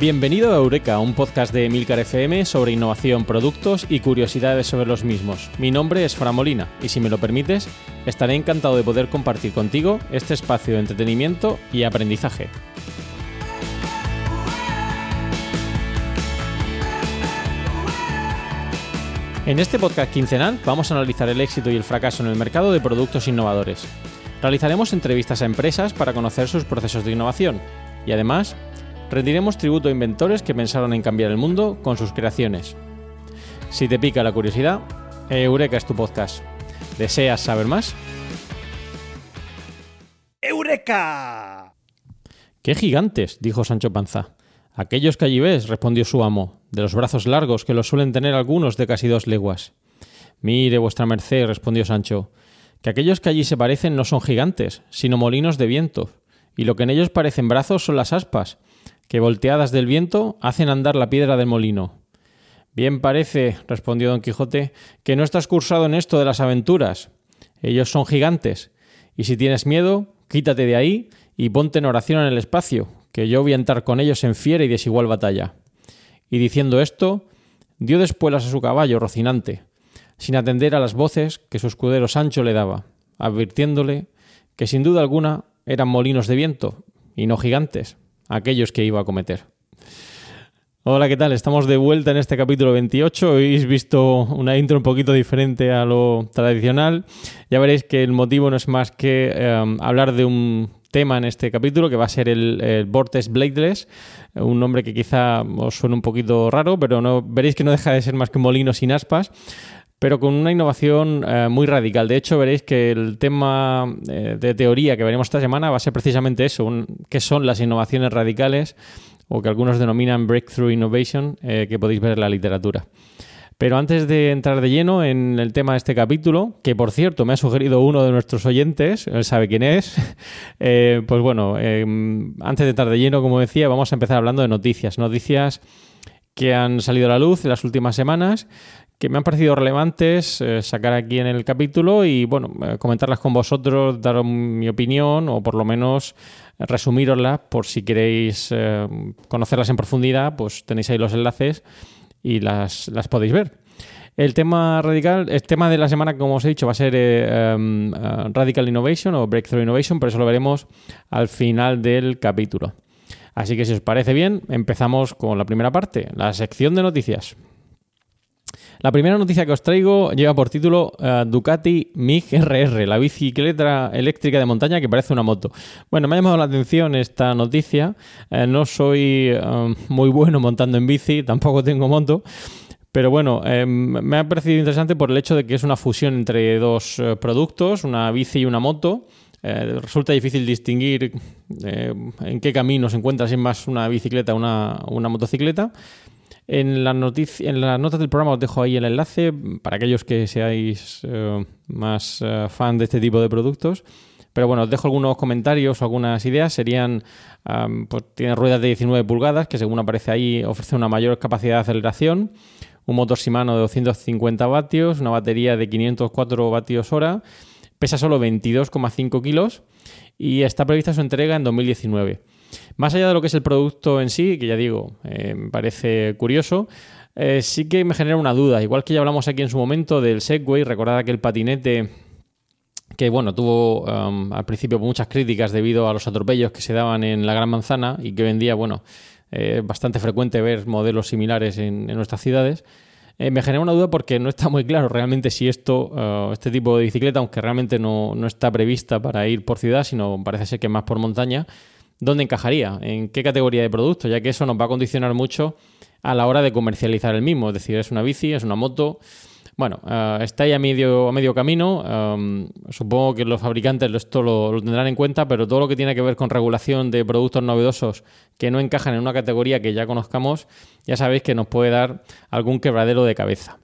Bienvenido a Eureka, un podcast de Emilcar FM sobre innovación, productos y curiosidades sobre los mismos. Mi nombre es Fran Molina y si me lo permites, estaré encantado de poder compartir contigo este espacio de entretenimiento y aprendizaje. En este podcast quincenal vamos a analizar el éxito y el fracaso en el mercado de productos innovadores. Realizaremos entrevistas a empresas para conocer sus procesos de innovación y además rendiremos tributo a inventores que pensaron en cambiar el mundo con sus creaciones. Si te pica la curiosidad, Eureka es tu podcast. ¿Deseas saber más? ¡Eureka! ¡Qué gigantes! dijo Sancho Panza. Aquellos que allí ves, respondió su amo, de los brazos largos que los suelen tener algunos de casi dos leguas. Mire, vuestra merced, respondió Sancho, que aquellos que allí se parecen no son gigantes, sino molinos de viento, y lo que en ellos parecen brazos son las aspas, que volteadas del viento hacen andar la piedra del molino. Bien parece, respondió don Quijote, que no estás cursado en esto de las aventuras. Ellos son gigantes, y si tienes miedo, quítate de ahí y ponte en oración en el espacio, que yo voy a entrar con ellos en fiera y desigual batalla. Y diciendo esto, dio despuelas a su caballo Rocinante, sin atender a las voces que su escudero Sancho le daba, advirtiéndole que sin duda alguna eran molinos de viento y no gigantes, aquellos que iba a cometer. Hola, ¿qué tal? Estamos de vuelta en este capítulo 28. Hoy habéis visto una intro un poquito diferente a lo tradicional. Ya veréis que el motivo no es más que eh, hablar de un tema en este capítulo que va a ser el, el Vortex Bladeless, un nombre que quizá os suene un poquito raro, pero no, veréis que no deja de ser más que molino sin aspas pero con una innovación eh, muy radical. De hecho, veréis que el tema eh, de teoría que veremos esta semana va a ser precisamente eso, un, qué son las innovaciones radicales o que algunos denominan breakthrough innovation, eh, que podéis ver en la literatura. Pero antes de entrar de lleno en el tema de este capítulo, que por cierto me ha sugerido uno de nuestros oyentes, él sabe quién es, pues bueno, antes de entrar de lleno, como decía, vamos a empezar hablando de noticias. Noticias que han salido a la luz en las últimas semanas que me han parecido relevantes eh, sacar aquí en el capítulo y bueno, eh, comentarlas con vosotros, daros mi opinión o por lo menos resumiroslas por si queréis eh, conocerlas en profundidad, pues tenéis ahí los enlaces y las, las podéis ver. El tema radical, el tema de la semana, como os he dicho, va a ser em, Radical Innovation o Breakthrough Innovation, pero eso lo veremos al final del capítulo. Así que si os parece bien, empezamos con la primera parte, la sección de noticias. La primera noticia que os traigo lleva por título eh, Ducati MIG RR, la bicicleta eléctrica de montaña que parece una moto. Bueno, me ha llamado la atención esta noticia. Eh, no soy eh, muy bueno montando en bici, tampoco tengo moto. Pero bueno, me ha parecido interesante por el hecho de que es una fusión entre dos productos, una bici y una moto. resulta difícil distinguir en qué camino se encuentra, si es más una bicicleta o una motocicleta. En, la en las notas del programa os dejo ahí el enlace para aquellos que seáis eh, más eh, fan de este tipo de productos. Pero bueno, os dejo algunos comentarios o algunas ideas. Serían, pues tiene ruedas de 19 pulgadas, que según aparece ahí ofrece una mayor capacidad de aceleración, un motor Shimano de 250 vatios, una batería de 504 vatios hora, pesa solo 22,5 kilos y está prevista su entrega en 2019. Más allá de lo que es el producto en sí, que ya digo, eh, me parece curioso, Eh, sí que me genera una duda, igual que ya hablamos aquí en su momento del Segway, recordad que el patinete que bueno, tuvo um, al principio muchas críticas debido a los atropellos que se daban en la Gran Manzana y que vendía bueno, es bastante frecuente ver modelos similares en, nuestras ciudades. Eh, me genera una duda porque no está muy claro realmente si esto, uh, este tipo de bicicleta, aunque realmente no, no, está prevista para ir por ciudad, sino parece ser que más por montaña, ¿dónde encajaría? ¿En qué categoría de producto? Ya que eso nos va a condicionar mucho a la hora de comercializar el mismo. Es decir, es una bici, es una moto. Bueno, uh, está ahí a medio, a medio camino. Um, supongo que los fabricantes esto lo, tendrán en cuenta, pero todo lo que tiene que ver con regulación de productos novedosos que no encajan en una categoría que ya conozcamos, ya sabéis que nos puede dar algún quebradero de cabeza.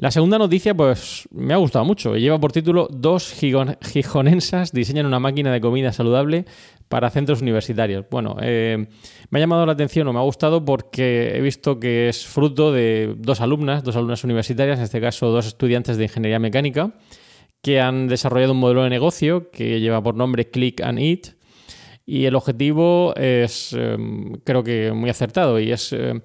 La segunda noticia, pues me ha gustado mucho. Lleva por título Dos gijonensas diseñan una máquina de comida saludable para centros universitarios. Bueno, eh, me ha llamado la atención o me ha gustado porque he visto que es fruto de dos alumnas, dos alumnas universitarias, en este caso dos estudiantes de ingeniería mecánica, que han desarrollado un modelo de negocio que lleva por nombre Click and Eat. Y el objetivo es, eh, creo que muy acertado, y es eh,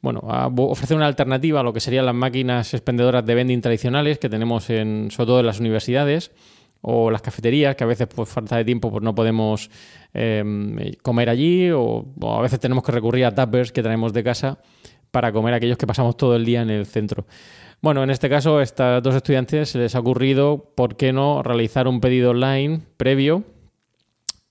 bueno, ofrecer una alternativa a lo que serían las máquinas expendedoras de vending tradicionales que tenemos en, sobre todo en las universidades o las cafeterías, que a veces por falta de tiempo pues, no podemos em, comer allí, o, a veces tenemos que recurrir a tappers que traemos de casa para comer aquellos que pasamos todo el día en el centro. Bueno, en este caso, a estas dos estudiantes se les ha ocurrido, ¿por qué no realizar un pedido online previo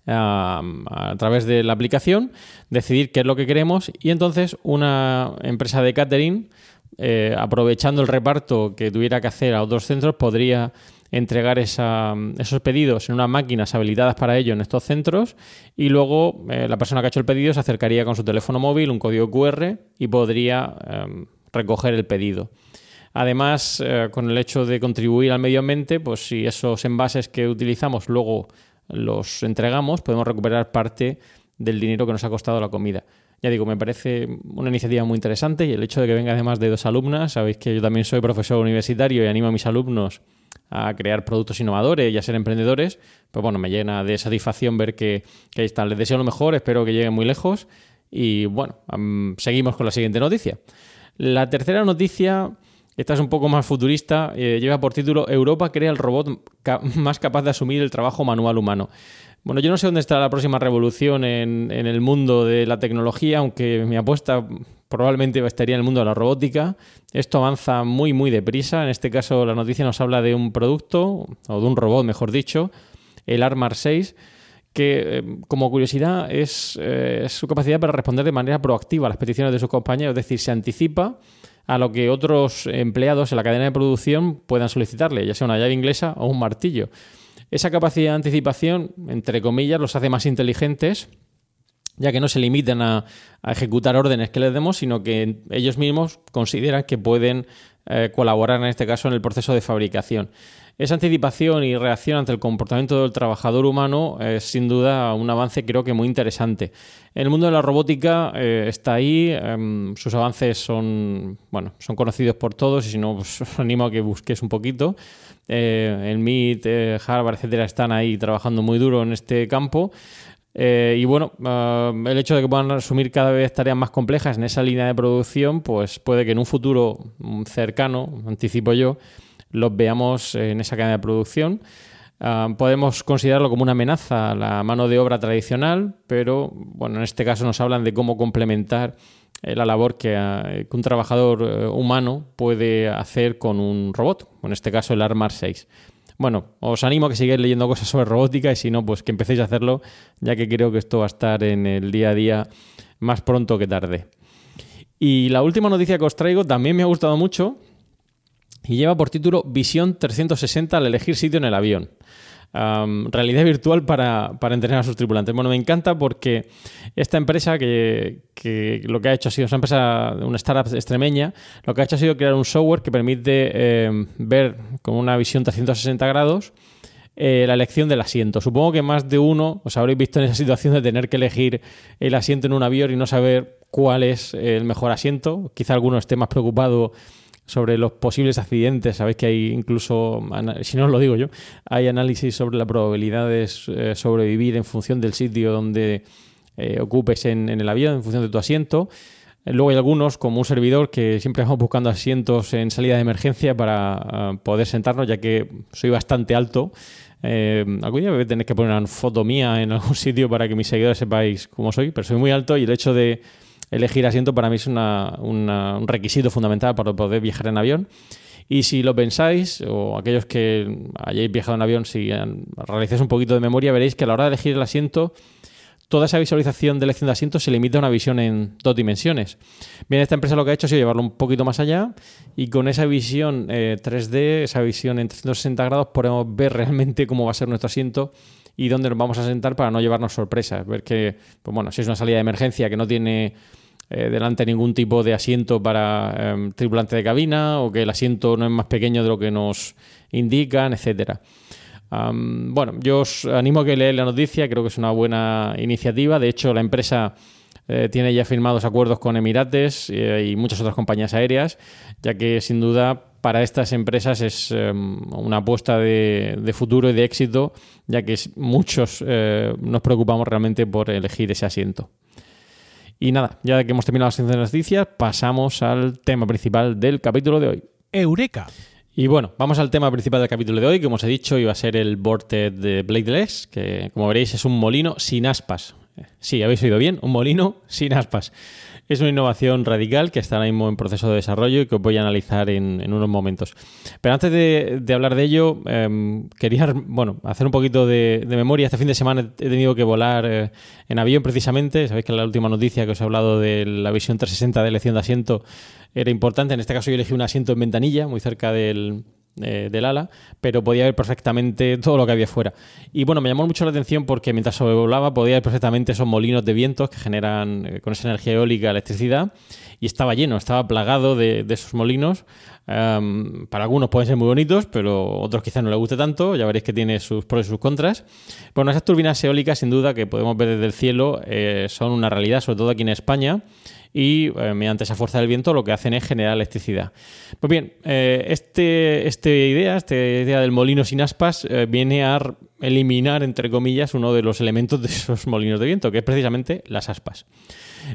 a, través de la aplicación, decidir qué es lo que queremos y entonces una empresa de catering, eh, aprovechando el reparto que tuviera que hacer a otros centros, podría entregar esos pedidos en unas máquinas habilitadas para ello en estos centros y luego eh, la persona que ha hecho el pedido se acercaría con su teléfono móvil, un código QR y podría em, recoger el pedido. Además, eh, con el hecho de contribuir al medio ambiente, pues si esos envases que utilizamos luego los entregamos, podemos recuperar parte del dinero que nos ha costado la comida. Ya digo, me parece una iniciativa muy interesante y el hecho de que venga además de dos alumnas, sabéis que yo también soy profesor universitario y animo a mis alumnos a crear productos innovadores y a ser emprendedores, pues bueno, me llena de satisfacción ver que, que están. Les deseo lo mejor, espero que lleguen muy lejos y bueno, seguimos con la siguiente noticia. La tercera noticia, esta es un poco más futurista, eh, lleva por título Europa crea el robot más capaz de asumir el trabajo manual humano. Bueno, yo no sé dónde está la próxima revolución en, el mundo de la tecnología, aunque mi apuesta probablemente estaría en el mundo de la robótica. Esto avanza muy, muy deprisa. En este caso, la noticia nos habla de un producto, o de un robot, mejor dicho, el Armar 6, que eh, como curiosidad es, eh, su capacidad para responder de manera proactiva a las peticiones de sus compañeros, es decir, se anticipa a lo que otros empleados en la cadena de producción puedan solicitarle, ya sea una llave inglesa o un martillo. Esa capacidad de anticipación, entre comillas, los hace más inteligentes, ya que no se limitan a, ejecutar órdenes que les demos, sino que ellos mismos consideran que pueden eh, colaborar en este caso en el proceso de fabricación. Esa anticipación y reacción ante el comportamiento del trabajador humano es sin duda un avance creo que muy interesante. El mundo de la robótica eh, está ahí, em, sus avances son, bueno, son conocidos por todos y si no, pues, os animo a que busquéis un poquito. Eh, el MIT, eh, Harvard, etcétera, están ahí trabajando muy duro en este campo. y bueno, el hecho de que puedan asumir cada vez tareas más complejas en esa línea de producción, pues puede que en un futuro cercano, anticipo yo, los veamos en esa cadena de producción. Ah, podemos considerarlo como una amenaza a la mano de obra tradicional, pero bueno, en este caso nos hablan de cómo complementar eh, la labor ah, que, un trabajador eh, humano puede hacer con un robot, en este caso el Armar 6. Bueno, os animo a que sigáis leyendo cosas sobre robótica y si no, pues que empecéis a hacerlo, ya que creo que esto va a estar en el día a día más pronto que tarde. Y la última noticia que os traigo también me ha gustado mucho, y lleva por título Visión 360 al elegir sitio en el avión. realidad virtual para, entrenar a sus tripulantes. Bueno, me encanta porque esta empresa que, lo que ha hecho ha sido, una empresa, una startup extremeña, lo que ha hecho ha sido crear un software que permite em, ver con una visión 360 grados eh, la elección del asiento. Supongo que más de uno os habréis visto en esa situación de tener que elegir el asiento en un avión y no saber cuál es el mejor asiento. Quizá alguno esté más preocupado sobre los posibles accidentes. Sabéis que hay incluso, si no os lo digo yo, hay análisis sobre la probabilidad de eh, sobrevivir en función del sitio donde eh, ocupes en, el avión, en función de tu asiento. Luego hay algunos, como un servidor, que siempre vamos buscando asientos en salida de emergencia para eh, poder sentarnos, ya que soy bastante alto. Eh, algún día voy a tener que poner una foto mía en algún sitio para que mis seguidores sepáis cómo soy, pero soy muy alto y el hecho de elegir asiento para mí es un requisito fundamental para poder viajar en avión. Y si lo pensáis, o aquellos que hayáis viajado en avión, si realizáis un poquito de memoria, veréis que a la hora de elegir el asiento, toda esa visualización de elección de asiento se limita a una visión en dos dimensiones. Bien, esta empresa lo que ha hecho ha sido llevarlo un poquito más allá y con esa visión 3D, eh, esa visión en 360 grados, podemos ver realmente cómo va a ser nuestro asiento y dónde nos vamos a sentar para no llevarnos sorpresas. Ver que, pues bueno, si es una salida de emergencia que no tiene eh, delante ningún tipo de asiento para em, tripulante de cabina o que el asiento no es más pequeño de lo que nos indican, etcétera. bueno, yo os animo a que leáis la noticia, creo que es una buena iniciativa. De hecho, la empresa eh, tiene ya firmados acuerdos con Emirates eh, y muchas otras compañías aéreas, ya que sin duda para estas empresas es em, una apuesta de, de, futuro y de éxito, ya que muchos nos preocupamos realmente por elegir ese asiento. Y nada, ya que hemos terminado las noticias, pasamos al tema principal del capítulo de hoy. Eureka. Y bueno, vamos al tema principal del capítulo de hoy, que como os he dicho, iba a ser el Vortex de Bladeless, que como veréis es un molino sin aspas. Sí, habéis oído bien, un molino sin aspas. Es una innovación radical que está ahora mismo en proceso de desarrollo y que os voy a analizar en, unos momentos. Pero antes de, hablar de ello, em, quería bueno, hacer un poquito de, memoria. Este fin de semana he tenido que volar eh, en avión precisamente. Sabéis que la última noticia que os he hablado de la visión 360 de elección de asiento era importante. En este caso yo elegí un asiento en ventanilla, muy cerca del, eh, del ala, pero podía ver perfectamente todo lo que había fuera. Y bueno, me llamó mucho la atención porque mientras sobrevolaba podía ver perfectamente esos molinos de vientos que generan eh, con esa energía eólica electricidad y estaba lleno, estaba plagado de, esos molinos. para algunos pueden ser muy bonitos, pero otros quizás no les guste tanto. Ya veréis que tiene sus pros y sus contras. Bueno, esas turbinas eólicas, sin duda, que podemos ver desde el cielo, eh, son una realidad, sobre todo aquí en España y eh, mediante esa fuerza del viento lo que hacen es generar electricidad. Pues bien, eh, este, esta idea, esta idea del molino sin aspas, eh, viene a eliminar, entre comillas, uno de los elementos de esos molinos de viento, que es precisamente las aspas.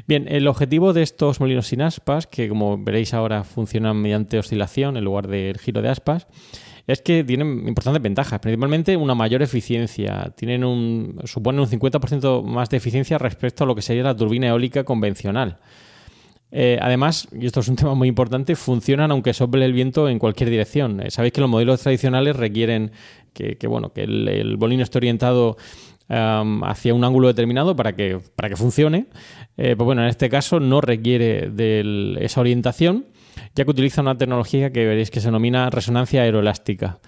Bien, el objetivo de estos molinos sin aspas, que como veréis ahora funcionan mediante oscilación en lugar del giro de aspas, es que tienen importantes ventajas, principalmente una mayor eficiencia. Tienen un, suponen un 50% más de eficiencia respecto a lo que sería la turbina eólica convencional. Eh, además, y esto es un tema muy importante, funcionan aunque sople el viento en cualquier dirección. Eh, sabéis que los modelos tradicionales requieren que, bueno, que el, el, bolino esté orientado hacia un ángulo determinado para que, para que funcione. Eh, pues bueno, en este caso no requiere de esa orientación, ya que utiliza una tecnología que veréis que se denomina resonancia aeroelástica.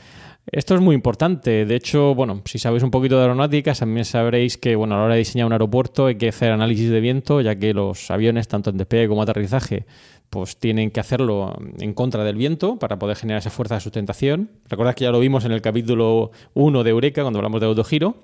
Esto es muy importante. De hecho, bueno, si sabéis un poquito de aeronáutica, también sabréis que bueno, a la hora de diseñar un aeropuerto hay que hacer análisis de viento, ya que los aviones, tanto en despegue como aterrizaje, pues tienen que hacerlo en contra del viento para poder generar esa fuerza de sustentación. Recordad que ya lo vimos en el capítulo 1 de Eureka, cuando hablamos de autogiro.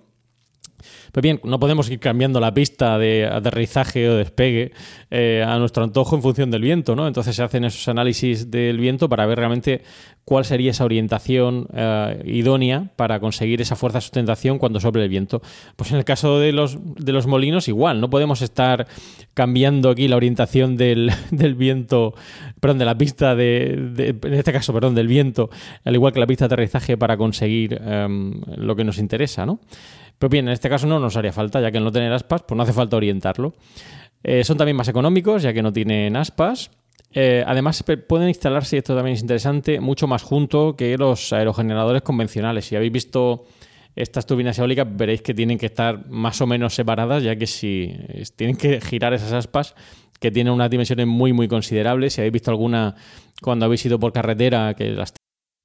Pues bien, no podemos ir cambiando la pista de aterrizaje o despegue eh, a nuestro antojo en función del viento, ¿no? Entonces se hacen esos análisis del viento para ver realmente cuál sería esa orientación eh, idónea para conseguir esa fuerza de sustentación cuando sople el viento. Pues en el caso de los, de los molinos, igual, no podemos estar cambiando aquí la orientación del, viento, perdón, de la pista de, en este caso, perdón, del viento, al igual que la pista de aterrizaje para conseguir em, lo que nos interesa, ¿no? Pero bien, en este caso no nos haría falta, ya que al no tener aspas, pues no hace falta orientarlo. Eh, son también más económicos, ya que no tienen aspas. Eh, además, pueden instalarse, y esto también es interesante, mucho más junto que los aerogeneradores convencionales. Si habéis visto estas turbinas eólicas, veréis que tienen que estar más o menos separadas, ya que si tienen que girar esas aspas, que tienen unas dimensiones muy, muy considerables. Si habéis visto alguna cuando habéis ido por carretera, que las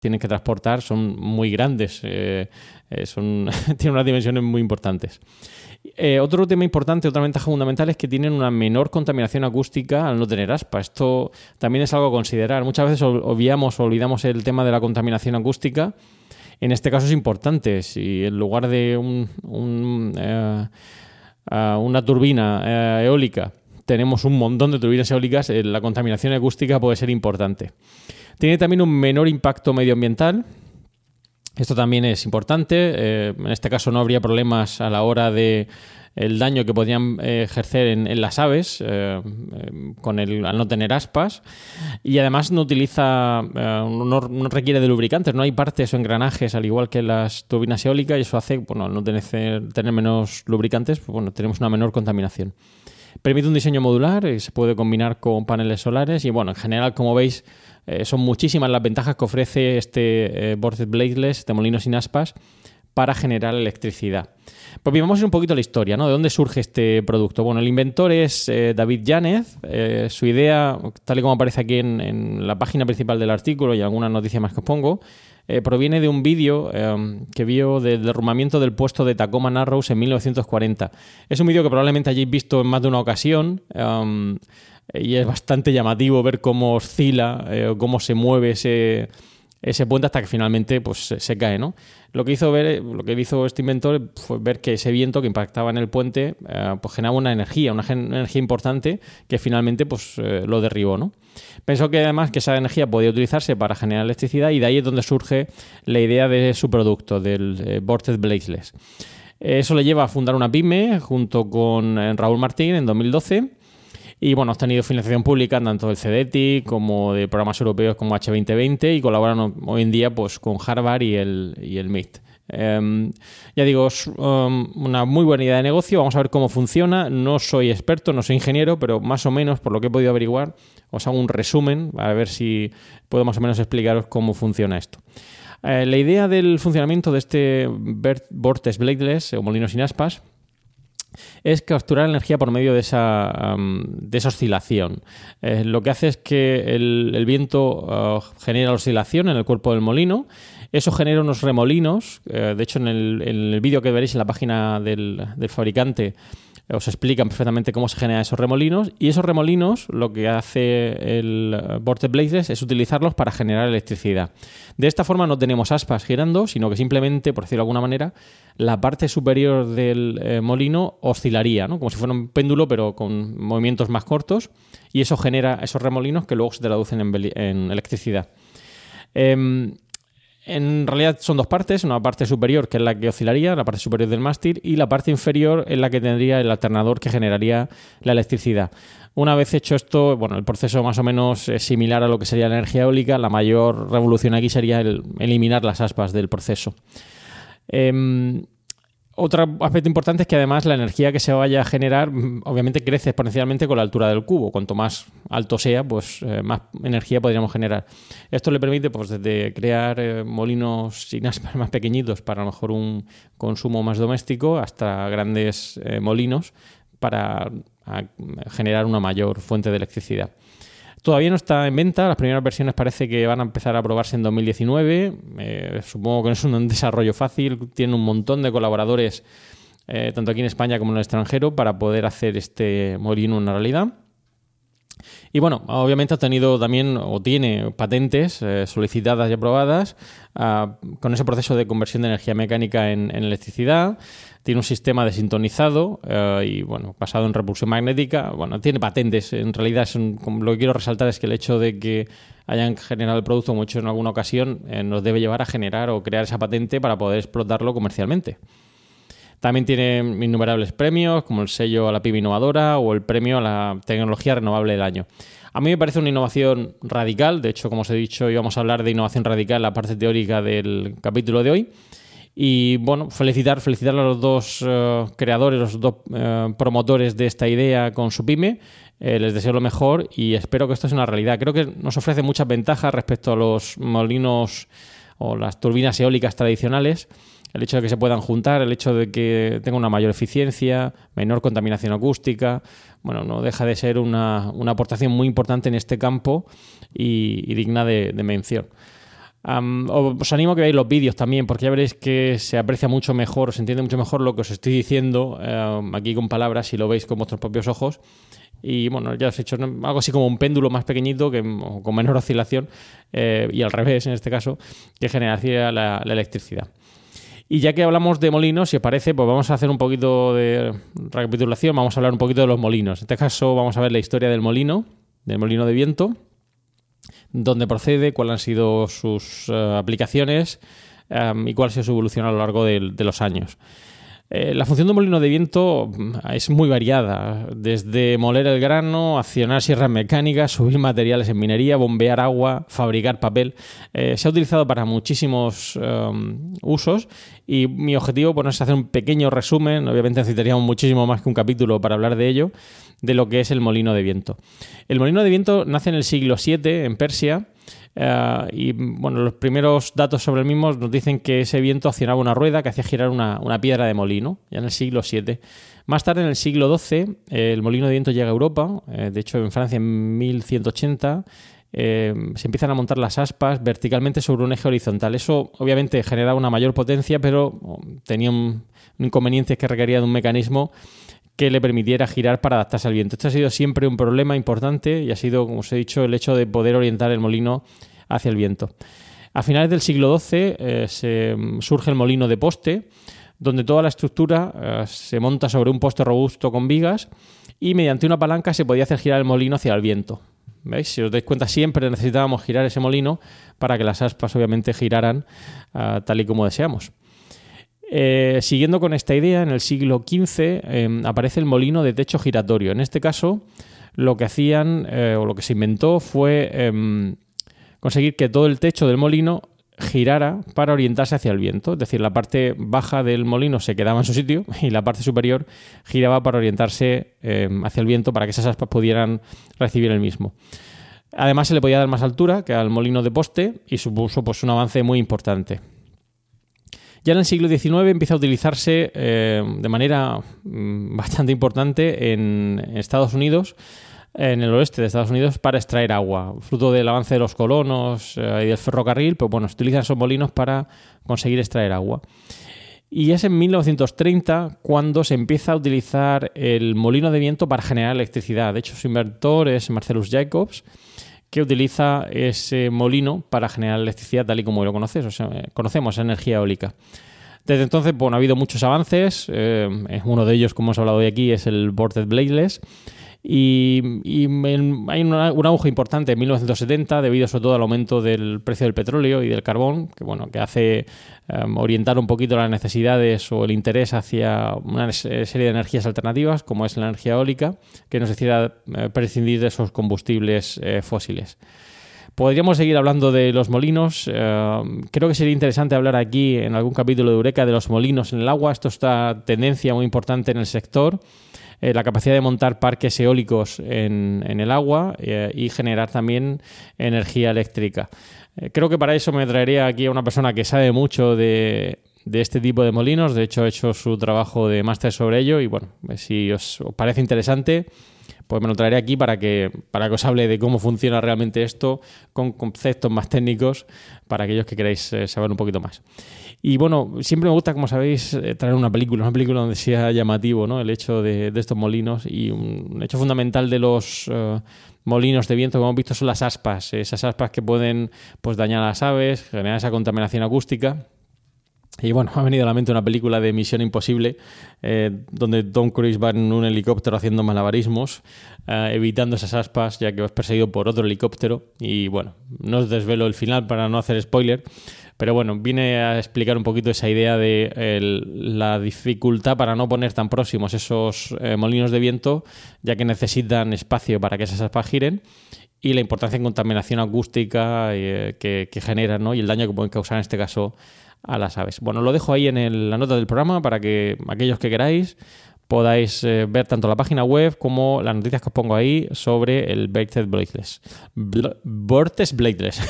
Tienen que transportar son muy grandes, eh, eh, son, tienen unas dimensiones muy importantes. Eh, otro tema importante, otra ventaja fundamental es que tienen una menor contaminación acústica al no tener aspa. Esto también es algo a considerar. Muchas veces obviamos o olvidamos el tema de la contaminación acústica. En este caso es importante. Si en lugar de un, una turbina eólica tenemos un montón de turbinas eólicas, la contaminación acústica puede ser importante. Tiene también un menor impacto medioambiental. Esto también es importante. Eh, en este caso no habría problemas a la hora de el daño que podrían eh, ejercer en, las aves eh, con el, al no tener aspas y además no utiliza no, requiere de lubricantes no hay partes o engranajes al igual que las turbinas eólicas y eso hace bueno al no tener, tener menos lubricantes pues, bueno tenemos una menor contaminación permite un diseño modular y se puede combinar con paneles solares y bueno en general como veis eh, son muchísimas las ventajas que ofrece este eh, Bladeless, este molino sin aspas, para generar electricidad. Pues bien, vamos a ir un poquito a la historia, ¿no? ¿De dónde surge este producto? Bueno, el inventor es eh, David Yanez. Eh, su idea, tal y como aparece aquí en, la página principal del artículo y alguna noticia más que os pongo, proviene de un vídeo que vio del derrumbamiento del puesto de Tacoma Narrows en 1940. Es un vídeo que probablemente hayáis visto en más de una ocasión y es bastante llamativo ver cómo oscila eh, cómo se mueve ese, ese puente hasta que finalmente pues, se, cae. ¿no? Lo, que hizo ver, lo que hizo este inventor fue ver que ese viento que impactaba en el puente eh, pues generaba una energía, una, energía importante que finalmente pues, eh, lo derribó. ¿no? Pensó que además que esa energía podía utilizarse para generar electricidad y de ahí es donde surge la idea de su producto, del Vortex Blazeless. Eso le lleva a fundar una pyme junto con Raúl Martín en 2012 y bueno, ha tenido financiación pública tanto del CDT como de programas europeos como H2020 y colaboran hoy en día pues, con Harvard y el, y el MIT. Em, ya digo, es um, una muy buena idea de negocio. Vamos a ver cómo funciona. No soy experto, no soy ingeniero, pero más o menos, por lo que he podido averiguar, os hago un resumen para ver si puedo más o menos explicaros cómo funciona esto. Eh, la idea del funcionamiento de este Vortex Bladeless o molino sin aspas es capturar energía por medio de esa, de esa oscilación. Eh, lo que hace es que el, viento uh, genera oscilación en el cuerpo del molino. Eso genera unos remolinos. Eh, de hecho, en el, vídeo que veréis en la página del, del fabricante os explican perfectamente cómo se generan esos remolinos y esos remolinos lo que hace el Vortex Blades es utilizarlos para generar electricidad. De esta forma no tenemos aspas girando, sino que simplemente, por decirlo de alguna manera, la parte superior del eh, molino oscilaría, ¿no? como si fuera un péndulo pero con movimientos más cortos y eso genera esos remolinos que luego se traducen en, electricidad. Em, en realidad son dos partes, una parte superior que es la que oscilaría, la parte superior del mástil, y la parte inferior es la que tendría el alternador que generaría la electricidad. Una vez hecho esto, bueno, el proceso más o menos es similar a lo que sería la energía eólica. La mayor revolución aquí sería el eliminar las aspas del proceso. Em, otro aspecto importante es que además la energía que se vaya a generar mm, obviamente crece exponencialmente con la altura del cubo. Cuanto más alto sea, pues eh, más energía podríamos generar. Esto le permite pues desde crear eh, molinos sin más pequeñitos para a lo mejor un consumo más doméstico hasta grandes eh, molinos para generar una mayor fuente de electricidad. Todavía no está en venta, las primeras versiones parece que van a empezar a probarse en 2019. Eh, supongo que no es un desarrollo fácil, tiene un montón de colaboradores, eh, tanto aquí en España como en el extranjero, para poder hacer este molino una realidad. Y bueno, obviamente ha tenido también o tiene patentes eh, solicitadas y aprobadas ah, con ese proceso de conversión de energía mecánica en, electricidad. Tiene un sistema de sintonizado eh, y bueno, basado en repulsión magnética. Bueno, tiene patentes. En realidad, lo que quiero resaltar es que el hecho de que hayan generado el producto, hecho en alguna ocasión, eh, nos debe llevar a generar o crear esa patente para poder explotarlo comercialmente. También tiene innumerables premios, como el sello a la PIB innovadora o el premio a la tecnología renovable del año. A mí me parece una innovación radical, de hecho, como os he dicho, íbamos a hablar de innovación radical en la parte teórica del capítulo de hoy. Y bueno, felicitar, felicitar a los dos eh, creadores, los dos eh, promotores de esta idea con su pyme. Eh, les deseo lo mejor y espero que esto sea una realidad. Creo que nos ofrece muchas ventajas respecto a los molinos o las turbinas eólicas tradicionales el hecho de que se puedan juntar, el hecho de que tenga una mayor eficiencia, menor contaminación acústica, bueno, no deja de ser una, aportación muy importante en este campo y, digna de, mención. os animo a que veáis los vídeos también, porque ya veréis que se aprecia mucho mejor, se entiende mucho mejor lo que os estoy diciendo aquí con palabras si lo veis con vuestros propios ojos. Y bueno, ya os he hecho algo así como un péndulo más pequeñito, que, con menor oscilación, eh, y al revés en este caso, que generaría la electricidad. Y ya que hablamos de molinos, si os parece, pues vamos a hacer un poquito de recapitulación, vamos a hablar un poquito de los molinos. En este caso vamos a ver la historia del molino, del molino de viento, dónde procede, cuáles han sido sus eh, aplicaciones eh, y cuál ha sido su evolución a lo largo de los años. Eh, la función de un molino de viento mm, es muy variada, desde moler el grano, accionar sierras mecánicas, subir materiales en minería, bombear agua, fabricar papel. Eh, se ha utilizado para muchísimos um, usos y mi objetivo bueno, es hacer un pequeño resumen, obviamente necesitaríamos muchísimo más que un capítulo para hablar de ello, de lo que es el molino de viento. El molino de viento nace en el siglo VII en Persia eh, y bueno, los primeros datos sobre el mismo nos dicen que ese viento accionaba una rueda que hacía girar una, piedra de molino, ya en el siglo VII. Más tarde, en el siglo XII, el molino de viento llega a Europa, eh, de hecho en Francia en 1180. Eh, se empiezan a montar las aspas verticalmente sobre un eje horizontal. Eso obviamente generaba una mayor potencia, pero oh, tenía un, inconveniente que requería de un mecanismo que le permitiera girar para adaptarse al viento. Esto ha sido siempre un problema importante y ha sido, como os he dicho, el hecho de poder orientar el molino hacia el viento. A finales del siglo XII eh, se, mm, surge el molino de poste, donde toda la estructura eh, se monta sobre un poste robusto con vigas y mediante una palanca se podía hacer girar el molino hacia el viento. ¿Veis? Si os dais cuenta, siempre necesitábamos girar ese molino para que las aspas obviamente giraran ah, tal y como deseamos. Eh, siguiendo con esta idea, en el siglo XV em, aparece el molino de techo giratorio. En este caso, lo que hacían o lo que se inventó fue em, conseguir que todo el techo del molino girara para orientarse hacia el viento. Es decir, la parte baja del molino se quedaba en su sitio y la parte superior giraba para orientarse eh, hacia el viento para que esas aspas pudieran recibir el mismo. Además, se le podía dar más altura que al molino de poste y supuso pues, un avance muy importante. Ya en el siglo XIX empieza a utilizarse eh, de manera mm, bastante importante en Estados Unidos en el oeste de Estados Unidos para extraer agua. Fruto del avance de los colonos eh, y del ferrocarril, pues bueno, se utilizan esos molinos para conseguir extraer agua. Y es en 1930 cuando se empieza a utilizar el molino de viento para generar electricidad. De hecho, su inventor es Marcellus Jacobs, que utiliza ese molino para generar electricidad tal y como lo conoces, o sea, conocemos, energía eólica. Desde entonces, bueno, ha habido muchos avances. Eh, uno de ellos, como hemos hablado hoy aquí, es el Boarded Bladeless y, hay un auge importante en 1970 debido sobre todo al aumento del precio del petróleo y del carbón, que bueno, que hace em, orientar un poquito las necesidades o el interés hacia una serie de energías alternativas, como es la energía eólica, que nos decida eh, prescindir de esos combustibles eh, fósiles. Podríamos seguir hablando de los molinos. Em, creo que sería interesante hablar aquí en algún capítulo de Eureka de los molinos en el agua. Esto está tendencia muy importante en el sector. Eh, la capacidad de montar parques eólicos en, el agua eh, y generar también energía eléctrica. Eh, creo que para eso me traería aquí a una persona que sabe mucho de, este tipo de molinos. De hecho, he hecho su trabajo de máster sobre ello y bueno, si os, parece interesante, pues me lo traeré aquí para que, para que os hable de cómo funciona realmente esto con conceptos más técnicos para aquellos que queráis saber un poquito más. Y bueno, siempre me gusta, como sabéis, eh, traer una película, una película donde sea llamativo ¿no? el hecho de, estos molinos. Y un hecho fundamental de los eh, molinos de viento que hemos visto son las aspas, esas aspas que pueden pues, dañar a las aves, generar esa contaminación acústica. Y bueno, ha venido a la mente una película de Misión Imposible, eh, donde Tom Cruise va en un helicóptero haciendo malabarismos, evitando esas aspas, ya que es perseguido por otro helicóptero. Y bueno, no os desvelo el final para no hacer spoiler, Pero bueno, viene a explicar un poquito esa idea de la dificultad para no poner tan próximos esos eh, molinos de viento, ya que necesitan espacio para que esas aspas giren y la importancia en contaminación acústica eh, que, que generan ¿no? y el daño que pueden causar en este caso a las aves. Bueno, lo dejo ahí en la nota del programa para que aquellos que queráis podáis eh, ver tanto la página web como las noticias que os pongo ahí sobre el Birthed Bladeless. Vortex Bladeless.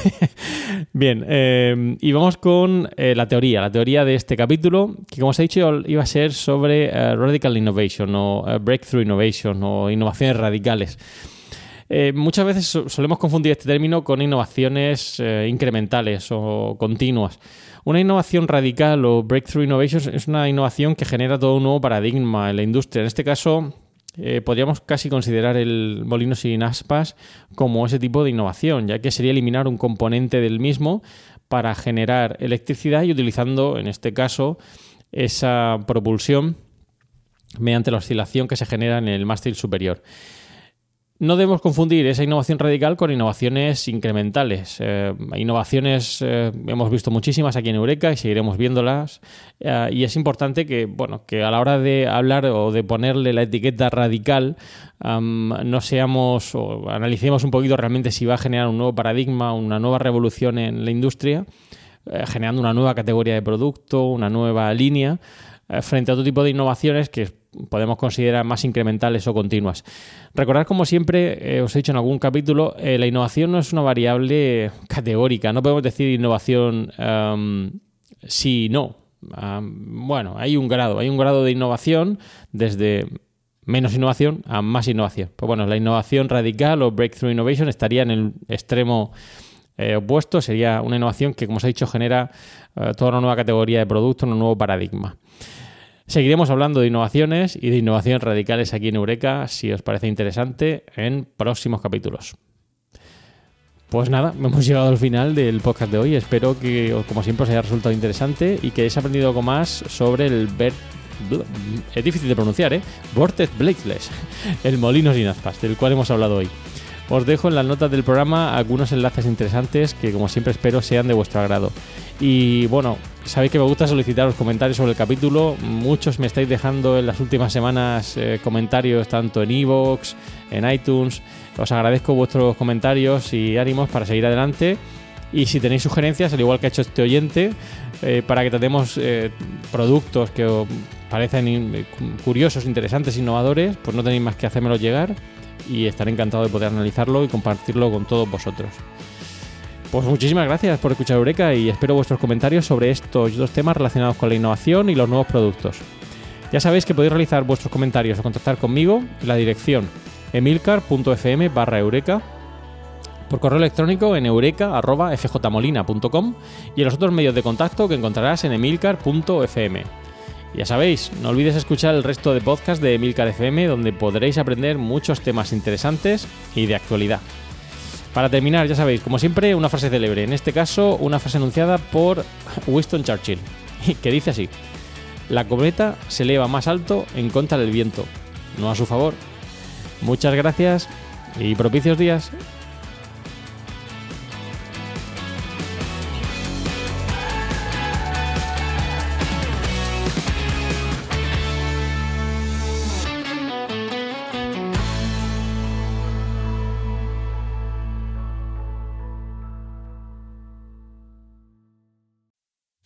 Bien, eh, y vamos con la teoría, la teoría de este capítulo, que como os he dicho iba a ser sobre Radical Innovation o Breakthrough Innovation o innovaciones radicales. Eh, muchas veces solemos confundir este término con innovaciones eh, incrementales o continuas. Una innovación radical o breakthrough innovation es una innovación que genera todo un nuevo paradigma en la industria. En este caso, eh, podríamos casi considerar el molino sin aspas como ese tipo de innovación, ya que sería eliminar un componente del mismo para generar electricidad y utilizando, en este caso, esa propulsión mediante la oscilación que se genera en el mástil superior. No debemos confundir esa innovación radical con innovaciones incrementales. Eh, innovaciones eh, hemos visto muchísimas aquí en Eureka y seguiremos viéndolas. Eh, y es importante que, bueno, que a la hora de hablar o de ponerle la etiqueta radical, no seamos o analicemos un poquito realmente si va a generar un nuevo paradigma, una nueva revolución en la industria, generando una nueva categoría de producto, una nueva línea, frente a otro tipo de innovaciones que podemos considerar más incrementales o continuas. Recordad, como siempre, eh, os he dicho en algún capítulo, eh, la innovación no es una variable categórica. No podemos decir innovación sí y no. bueno, hay un grado, hay un grado de innovación desde menos innovación a más innovación. Pues bueno, la innovación radical o breakthrough innovation estaría en el extremo eh, opuesto, sería una innovación que, como os he dicho, genera toda una nueva categoría de producto, un nuevo paradigma. Seguiremos hablando de innovaciones y de innovaciones radicales aquí en Eureka, si os parece interesante, en próximos capítulos. Pues nada, hemos llegado al final del podcast de hoy. Espero que, como siempre, os haya resultado interesante y que hayáis aprendido algo más sobre el ver es difícil de pronunciar, ¿eh? Vortex Bladeless, el molino sin aspas, del cual hemos hablado hoy. Os dejo en las notas del programa algunos enlaces interesantes que, como siempre, espero sean de vuestro agrado. Y bueno, sabéis que me gusta solicitaros comentarios sobre el capítulo. Muchos me estáis dejando en las últimas semanas eh, comentarios tanto en iVoox, en iTunes. Os agradezco vuestros comentarios y ánimos para seguir adelante. Y si tenéis sugerencias, al igual que ha hecho este oyente, eh, para que tratemos eh, productos que os curiosos, interesantes, innovadores, pues no tenéis más que hacérmelo llegar y estaré encantado de poder analizarlo y compartirlo con todos vosotros. Pues muchísimas gracias por escuchar Eureka y espero vuestros comentarios sobre estos dos temas relacionados con la innovación y los nuevos productos. Ya sabéis que podéis realizar vuestros comentarios o contactar conmigo en la dirección emilcar.fm barra eureka, por correo electrónico en eureka.fjmolina.com y en los otros medios de contacto que encontrarás en emilcar.fm. Ya sabéis, no olvides escuchar el resto de podcast de Emilcar FM donde podréis aprender muchos temas interesantes y de actualidad. Para terminar, ya sabéis, como siempre, una frase célebre. En este caso, una frase anunciada por Winston Churchill, que dice así: La cometa se eleva más alto en contra del viento, no a su favor. Muchas gracias y propicios días.